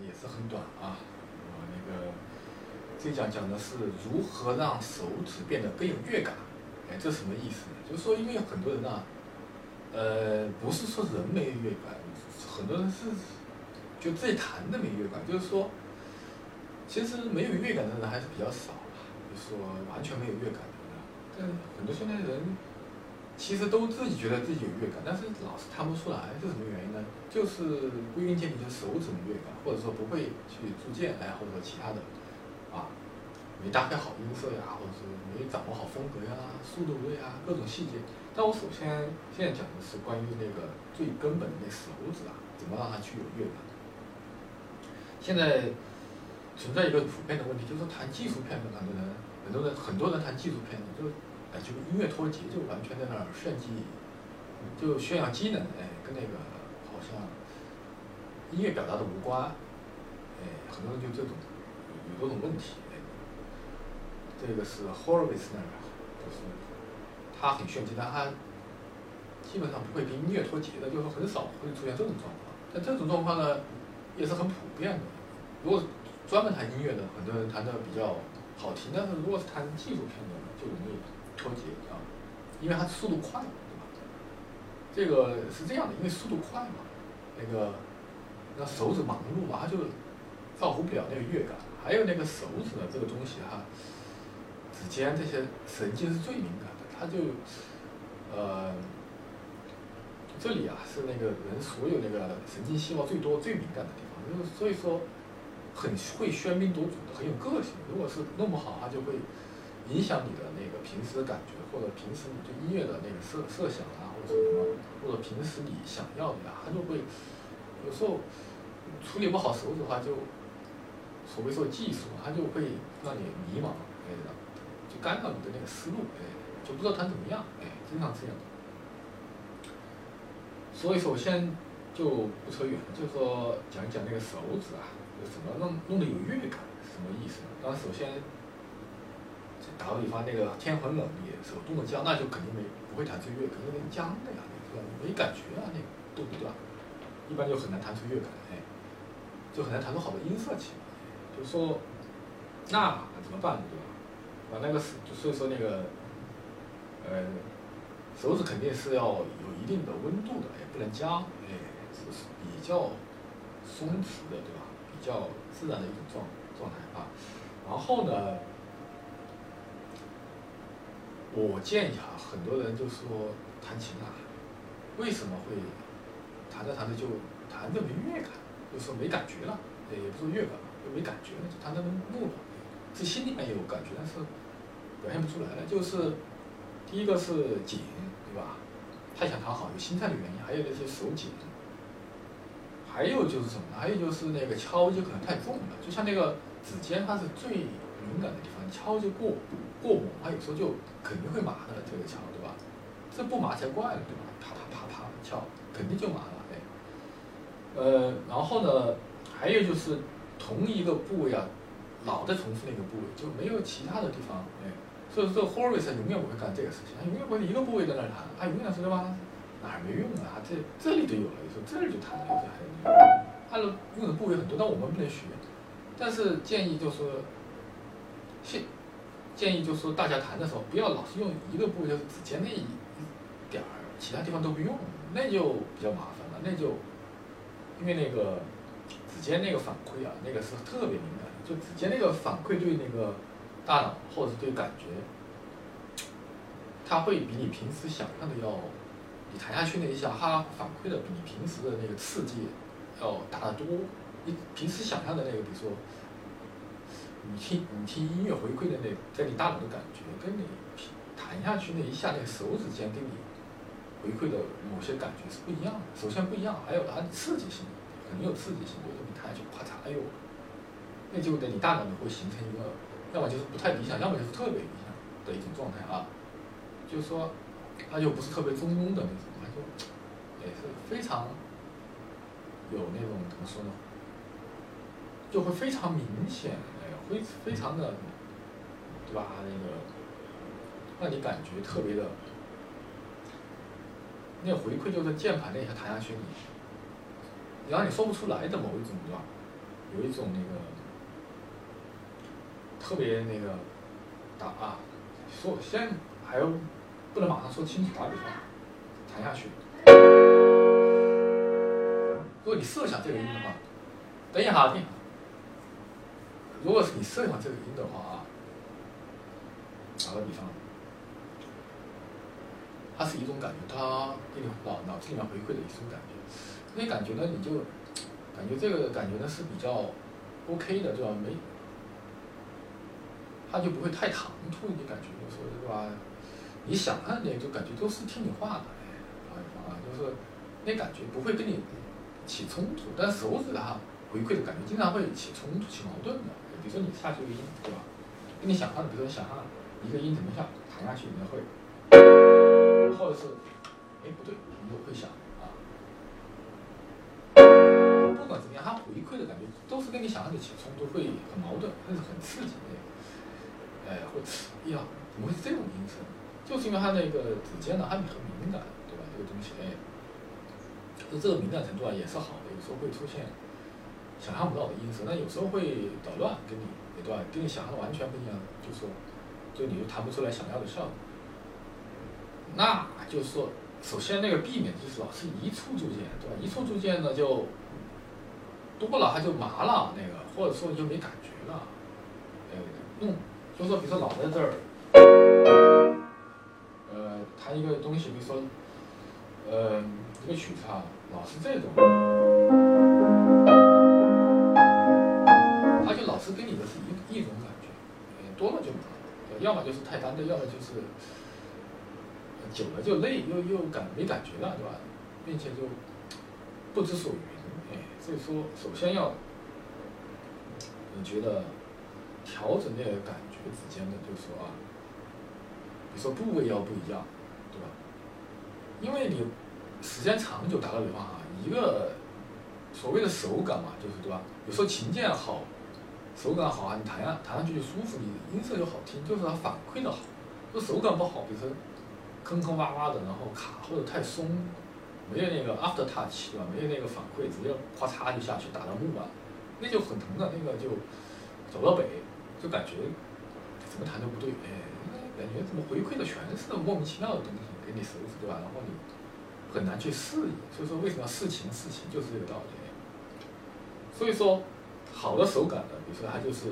也是很短啊。我那个这讲讲的是如何让手指变得更有乐感。哎，这什么意思呢？就是说，因为很多人呢，呃，不是说人没有乐感，很多人是就自己弹的没乐感。就是说，其实没有乐感的人还是比较少，就是说完全没有乐感的。但很多现在人其实都自己觉得自己有乐感，但是老是弹不出来，是什么原因呢？就是归根结底就是手指的乐感，或者说不会去铸键，哎，或者其他的啊。没搭配好音色呀，或者是没掌握好风格呀、速度对呀各种细节。但我首先现在讲的是关于那个最根本的那手指啊，怎么让它具有乐感。现在存在一个普遍的问题，就是弹技术片的很多人，很多人很多人弹技术片的，就哎就音乐脱节就，完全在那儿炫技，就炫耀机能，哎，跟那个好像音乐表达的无关，哎，很多人就这种有这种问题。这个是 Horowitz 那个，就是他很炫技，但他基本上不会跟音乐脱节的，就是很少会出现这种状况。但这种状况呢，也是很普遍的。如果专门弹音乐的，很多人弹的比较好听，但是如果是弹技术片的，就容易脱节啊，因为它速度快，对吧？这个是这样的，因为速度快嘛，那个那手指忙碌嘛，它就照顾不了那个乐感。还有那个手指的这个东西哈。指尖这些神经是最敏感的，它就，呃，这里啊是那个人所有那个神经细胞最多、最敏感的地方，就是所以说很会喧宾夺主的，很有个性。如果是弄不好，它就会影响你的那个平时的感觉，或者平时你对音乐的那个设设想啊，或者什么，或者平时你想要的呀，它就会有时候处理不好手指的话，就所谓说技术，它就会让你迷茫，哎。就干扰你的那个思路，哎，就不知道弹怎么样，哎，经常这样。所以首先就不扯远了，就说讲一讲那个手指啊，就怎么弄弄得有乐感，什么意思？当然首先打个比方，那个天很冷，你手动的僵，那就肯定没不会弹出乐感，因为僵的呀，那个没感觉啊，那个动不断，一般就很难弹出乐感，哎，就很难弹出好的音色起来。就说那怎么办，对吧？啊，那个是，所以说那个，呃，手指肯定是要有一定的温度的，也不能僵，哎，是是比较松弛的，对吧？比较自然的一种状状态啊。然后呢，我建议啊，很多人就说弹琴啊，为什么会弹着弹着就弹着没乐感，就说没感觉了，也不说乐感，就没感觉了，就弹着木了，这心里面有感觉，但是。表现不出来了，就是第一个是紧，对吧？太想弹好，有心态的原因，还有那些手紧，还有就是什么呢？还有就是那个敲击可能太重了，就像那个指尖，它是最敏感的地方，敲就过过猛，它有时候就肯定会麻的。这个敲，对吧？这不麻才怪了，对吧？啪啪啪啪敲，肯定就麻了，哎。呃，然后呢，还有就是同一个部位啊，老在重复那个部位，就没有其他的地方，哎。所以说，Horowitz 永远不会干这个事情，他永远不会一个部位在那儿弹，他永远是对吧？哪儿没用啊？这这里都有了，有时候这儿就弹了，有时候还有。他的用的部位很多，但我们不能学。但是建议就是，现建议就是说，大家弹的时候不要老是用一个部位，就是指尖那一点儿，其他地方都不用，那就比较麻烦了。那就因为那个指尖那个反馈啊，那个是特别敏感，就指尖那个反馈对那个。大脑或者对感觉，它会比你平时想象的要，你弹下去那一下，它反馈的比你平时的那个刺激要大得多。你平时想象的那个，比如说，你听你听音乐回馈的那，在你大脑的感觉，跟你弹下去那一下，那个手指尖给你回馈的某些感觉是不一样的。首先不一样，还有它的刺激性，肯定有刺激性。比如说你弹下去，咔嚓，哎呦，那就在你大脑里会形成一个。要么就是不太理想，要么就是特别理想的一种状态啊，就是说，它就不是特别中庸的那种，它就也是非常有那种怎么说呢，就会非常明显，非非常的，对吧？那个让你感觉特别的，那个回馈就是键盘那一下弹下去，你，你让你说不出来的某一种，对吧？有一种那个特别那个打啊，说先还要不能马上说清楚，打比方，弹下去。如果你设想这个音的话，等一下，等一下。如果是你设想这个音的话啊，打个比方，它是一种感觉，它给你脑脑子里面回馈的一种感觉。那感觉呢，你就感觉这个感觉呢是比较 OK 的，对吧？没，它就不会太唐突，你感觉就说对吧？你想按的就感觉都是听你话的，打比方啊，就是那感觉不会跟你。起冲突，但手指它回馈的感觉经常会起冲突、起矛盾的。比如说你下去一个音，对吧？跟你想象的，比如说想象一个音怎么下弹下去，你会，或者是，哎不对，你就会想啊。不管怎么样，它回馈的感觉都是跟你想象的起冲突，会很矛盾，会是很刺激的。哎，会，哎呀，怎么会是这种音色？就是因为它那个指尖呢，它很敏感，对吧？这个东西，哎。就这个敏感程度啊，也是好的。有时候会出现想象不到的音色，那有时候会捣乱，跟你对吧？跟你想象的完全不一样，就说，就你就弹不出来想要的效果。那就是说，首先那个避免就是老是一触就键，对吧？一触就键呢就多了，它就麻了，那个或者说你就没感觉了。呃，用就说比如说老在这儿，呃，弹一个东西，比如说，呃。这个曲子啊，老是这种，要么就是太单调，要么就是久了就累，又又感没感觉了，对吧？并且就不知所云，哎，所以说首先要，你觉得调整那个感觉之间的，就是说啊，你说部位要不一样，对吧？因为你。时间长久，打个比方啊，一个所谓的手感嘛，就是对吧？有时候琴键好，手感好啊，你弹上弹上去就舒服，你音色又好听，就是它反馈的好。如果手感不好，比如说坑坑洼洼的，然后卡或者太松，没有那个 after touch 对吧？没有那个反馈，直接咔嚓就下去打到木板，那就很疼的，那个就走到北，就感觉怎么弹都不对，哎，感觉怎么回馈的全是莫名其妙的东西给你手指对吧？然后你。很难去适应，所以说为什么要试琴？试琴就是这个道理。所以说，好的手感的，比如说它就是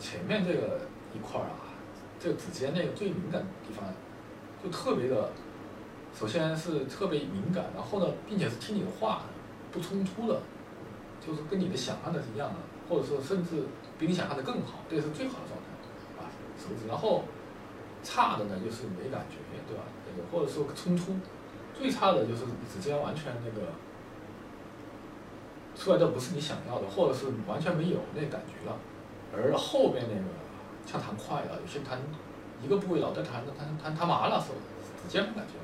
前面这个一块儿啊，这个指尖那个最敏感的地方，就特别的，首先是特别敏感，然后呢，并且是听你的话不冲突的，就是跟你的想象的是一样的，或者说甚至比你想象的更好，这是最好的状态啊，手指。然后差的呢就是没感觉，对吧？这个或者说冲突。最差的就是指尖完全那个出来的不是你想要的，或者是完全没有那感觉了。而后面那个像弹快了，有些弹一个部位老在弹，弹弹弹麻了，是指尖感觉，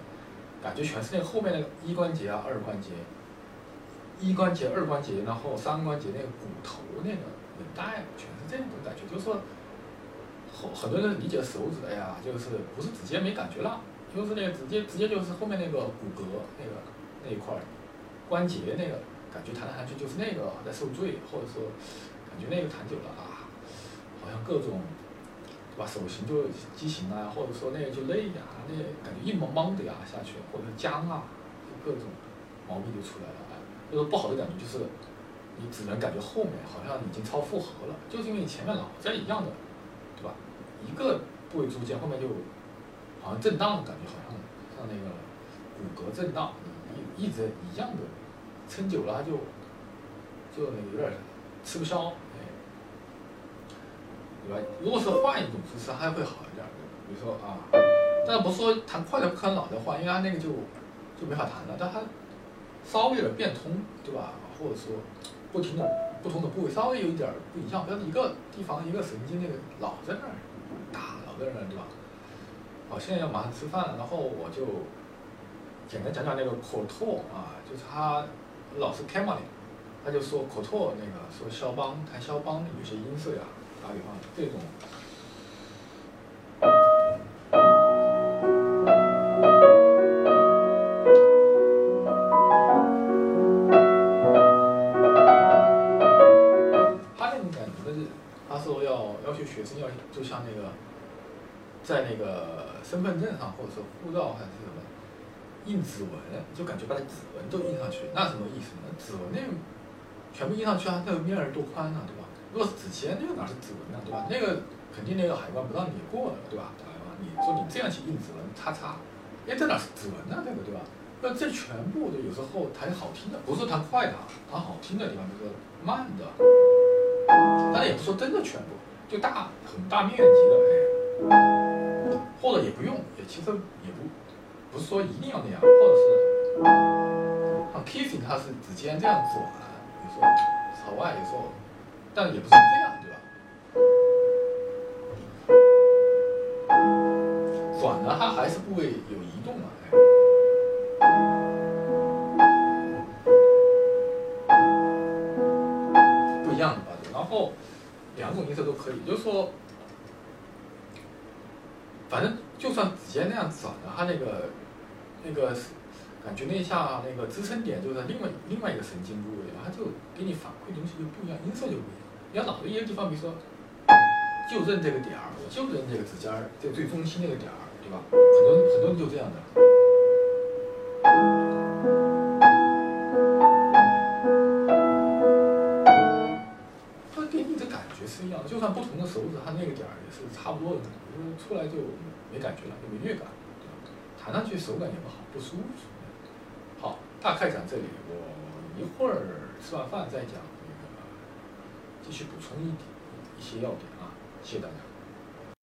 感觉全是那后面那个一关节啊、二关节、一关节、二关节，然后三关节那个骨头那个韧带，全是这种感觉。就是说，很很多人理解手指，哎呀，就是不是指尖没感觉了。就是那个直接直接就是后面那个骨骼那个那一块关节那个感觉弹来弹去就是那个在受罪，或者说感觉那个弹久了啊，好像各种对吧手型就畸形啊，或者说那个就累呀，那感觉硬邦邦的呀下去，或者僵啊，就各种毛病就出来了。就是不好的感觉就是你只能感觉后面好像已经超负荷了，就是因为前面老在一样的，对吧？一个部位铸件后面就。好像震荡的感觉，好像像那个骨骼震荡，一一直一样的，撑久了就就那有点吃不消，哎，对吧？如果是换一种姿势，还会好一点，比如说啊，但不是说弹快的不可能老在换，因为它那个就就没法弹了。但它稍微有点变通，对吧？或者说不停的不同的部位稍微有一点不一样，比如一个地方一个神经那个老在那儿打，老在那儿，对吧？好，现在要马上吃饭了，然后我就简单讲讲那个口拓啊，就是他老师开骂你他就说口拓那个说肖邦弹肖邦有些音色呀，打比方这种。他那种感觉他说要要求学生要就像那个，在那个身份证上或者说护照还是什么印指纹，就感觉把指纹都印上去，那什么意思呢？指纹那全部印上去啊，那个面儿多宽啊，对吧？如果是纸签，那个哪是指纹呢，对吧？那个肯定那个海关不让你过的，对吧？海关你说你这样去印指纹，叉叉，哎，这哪是指纹呢？这个对吧？那这全部的有时候弹好听的，不是弹快的，弹好听的地方就是慢的，但也不说真的全部，就大很大面积的哎，或者也不用，也其实也不不是说一定要那样，或者是像 kissing 它是指尖这样转，有时候朝外，有时候，但也不是这样，对吧？转呢，它还是部位有移动嘛，不一样的吧，然后两种音色都可以，就是说，反正就算指尖那样转的，它那个那个感觉那一下那个支撑点就在另外另外一个神经部位，它就给你反馈东西就不一样，音色就不一样。你要脑子一个地方，比如说就认这个点儿，我就认这个指尖儿，这最中心那个点儿，对吧？很多很多人就这样的。它给你的感觉是一样的，就算不同的手指，它那个点儿也是差不多的，就是出来就没感觉了，就没乐感，弹上去手感也不好，不舒服。好，大概讲这里，我一会儿吃完饭再讲那个，继续补充一点一些要点啊，谢谢大家。